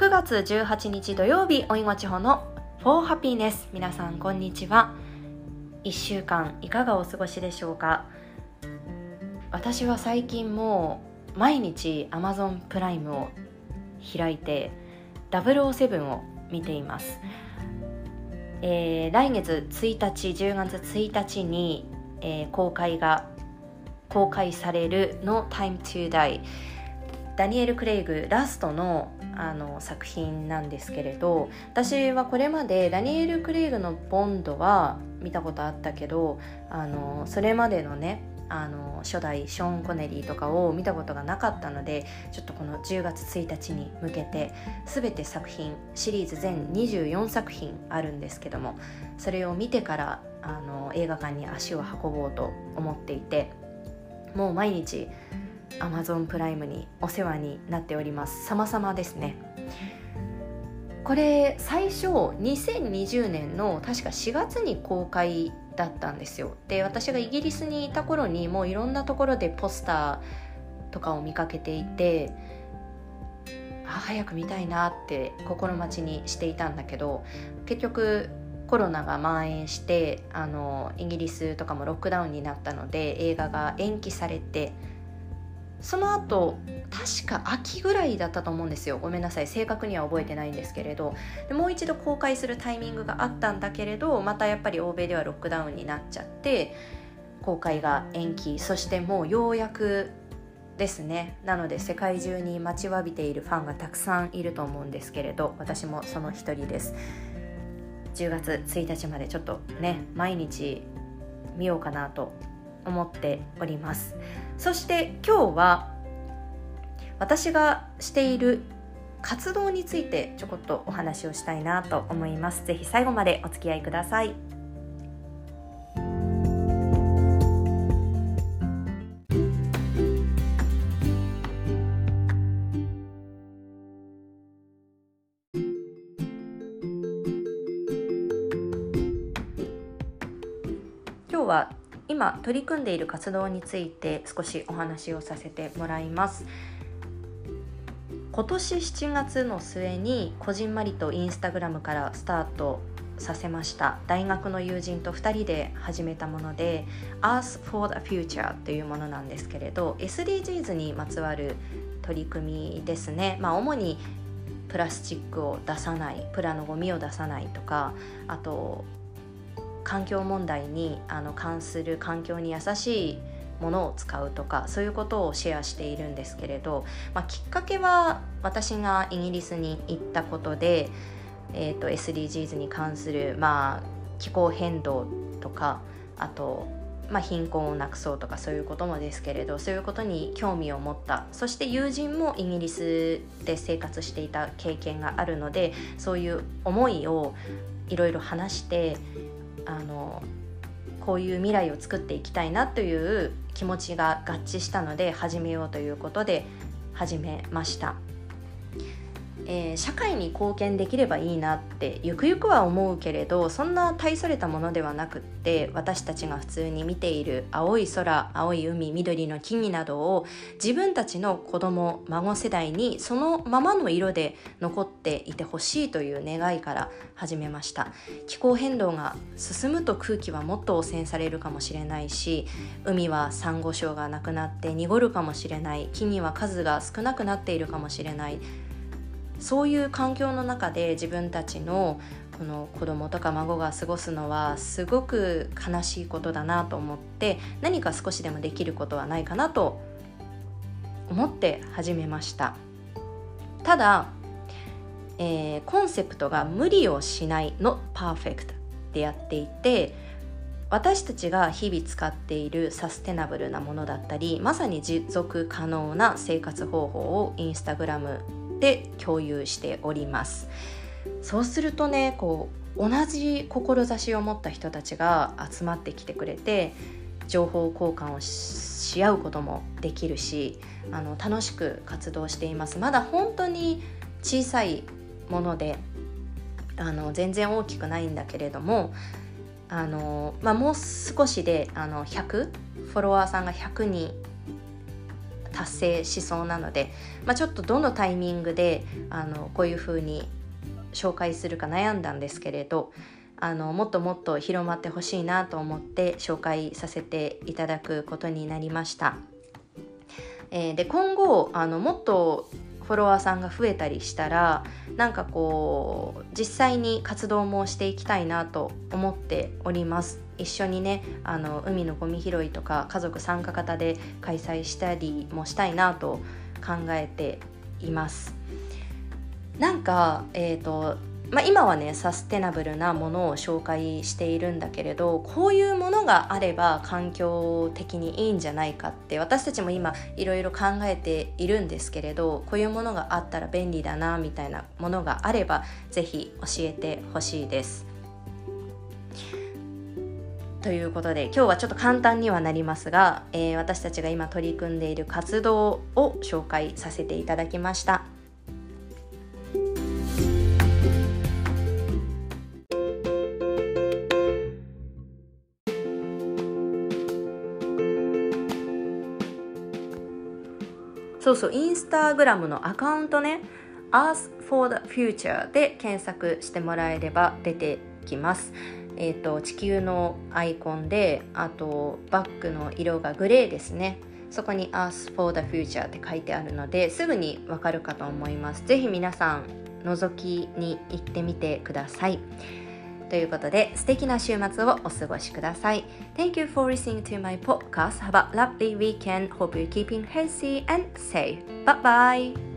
9月18日土曜日おいごちほの For Happiness 皆さんこんにちは。1週間いかがお過ごしでしょうか？私は最近もう毎日 Amazon プライムを開いて007を見ています、えー、来月1日10月1日に、えー、公開が公開されるの Time to Die ダニエル・クレイグラストのあの作品なんですけれど私はこれまでダニエル・クレイグのボンドは見たことあったけどあのそれまでのねあの初代ショーン・コネリーとかを見たことがなかったのでちょっとこの10月1日に向けて全て作品シリーズ全24作品あるんですけどもそれを見てからあの映画館に足を運ぼうと思っていてもう毎日 Amazon プライムにお世話になっております。様々ですね。これ最初2020年の確か4月に公開だったんですよ。で私がイギリスにいた頃にもういろんなところでポスターとかを見かけていてあ早く見たいなって心待ちにしていたんだけど結局コロナが蔓延してあのイギリスとかもロックダウンになったので映画が延期されてその後確か秋ぐらいだったと思うんですよ。ごめんなさい。正確には覚えてないんですけれど。でもう一度公開するタイミングがあったんだけれどまたやっぱり欧米ではロックダウンになっちゃって公開が延期。そしてもうようやくですね。なので世界中に待ちわびているファンがたくさんいると思うんですけれど私もその一人です。10月1日までちょっとね毎日見ようかなと思っております。そして今日は私がしている活動についてちょこっとお話をしたいなと思います。ぜひ最後までお付き合いください。今日は今取り組んでいる活動について少しお話をさせてもらいます。今年7月の末にこじんまりとインスタグラムからスタートさせました。大学の友人と2人で始めたもので Earth for the Future というものなんですけれど SDGs にまつわる取り組みですね。まあ主にプラスチックを出さないプラのゴミを出さないとかあと環境問題にあの関する環境に優しいものを使うとかそういうことをシェアしているんですけれど、まあ、きっかけは私がイギリスに行ったことで、えーと、SDGs に関する、まあ、気候変動とかあと、まあ、貧困をなくそうとかそういうこともですけれどそういうことに興味を持った。そして友人もイギリスで生活していた経験があるのでそういう思いをいろいろ話してあのこういう未来を作っていきたいなという気持ちが合致したので始めようということで始めました。えー、社会に貢献できればいいなってゆくゆくは思うけれどそんな大それたものではなくって私たちが普通に見ている青い空青い海緑の木々などを自分たちの子供孫世代にそのままの色で残っていてほしいという願いから始めました。気候変動が進むと空気はもっと汚染されるかもしれないし海はサンゴ礁がなくなって濁るかもしれない木には数が少なくなっているかもしれない。そういう環境の中で自分たちのこの子供とか孫が過ごすのはすごく悲しいことだなと思って何か少しでもできることはないかなと思って始めました。ただ、えー、コンセプトが無理をしないのパーフェクトでやっていて私たちが日々使っているサステナブルなものだったりまさに持続可能な生活方法をインスタグラムで共有しております。そうするとねこう同じ志を持った人たちが集まってきてくれて情報交換をし合うこともできるしあの楽しく活動しています。まだ本当に小さいものであの全然大きくないんだけれどもあの、まあ、もう少しであの100フォロワーさんが100人達成しそうなので、まあ、ちょっとどのタイミングであのこういう風に紹介するか悩んだんですけれどあのもっともっと広まってほしいなと思って紹介させていただくことになりました。えー、で今後あのもっとフォロワーさんが増えたりしたらなんかこう実際に活動もしていきたいなと思っております一緒にねあの海のゴミ拾いとか家族参加型で開催したりもしたいなと考えていますなんかえ、ー、とまあ、今はねサステナブルなものを紹介しているんだけれどこういうものがあれば環境的にいいんじゃないかって私たちも今いろいろ考えているんですけれどこういうものがあったら便利だなみたいなものがあれば是非教えてほしいです。ということで今日はちょっと簡単にはなりますが、えー、私たちが今取り組んでいる活動を紹介させていただきました。そうそうインスタグラムのアカウントね Earth for the Future で検索してもらえれば出てきます。えーと、地球のアイコンであとバッグの色がグレーですねそこに Earth for the Future って書いてあるのですぐにわかるかと思いますぜひ皆さん覗きに行ってみてくださいということで素敵な週末をお過ごしください Thank you for listening to my podcast Have a lovely weekend Hope you're keeping healthy and safe Bye bye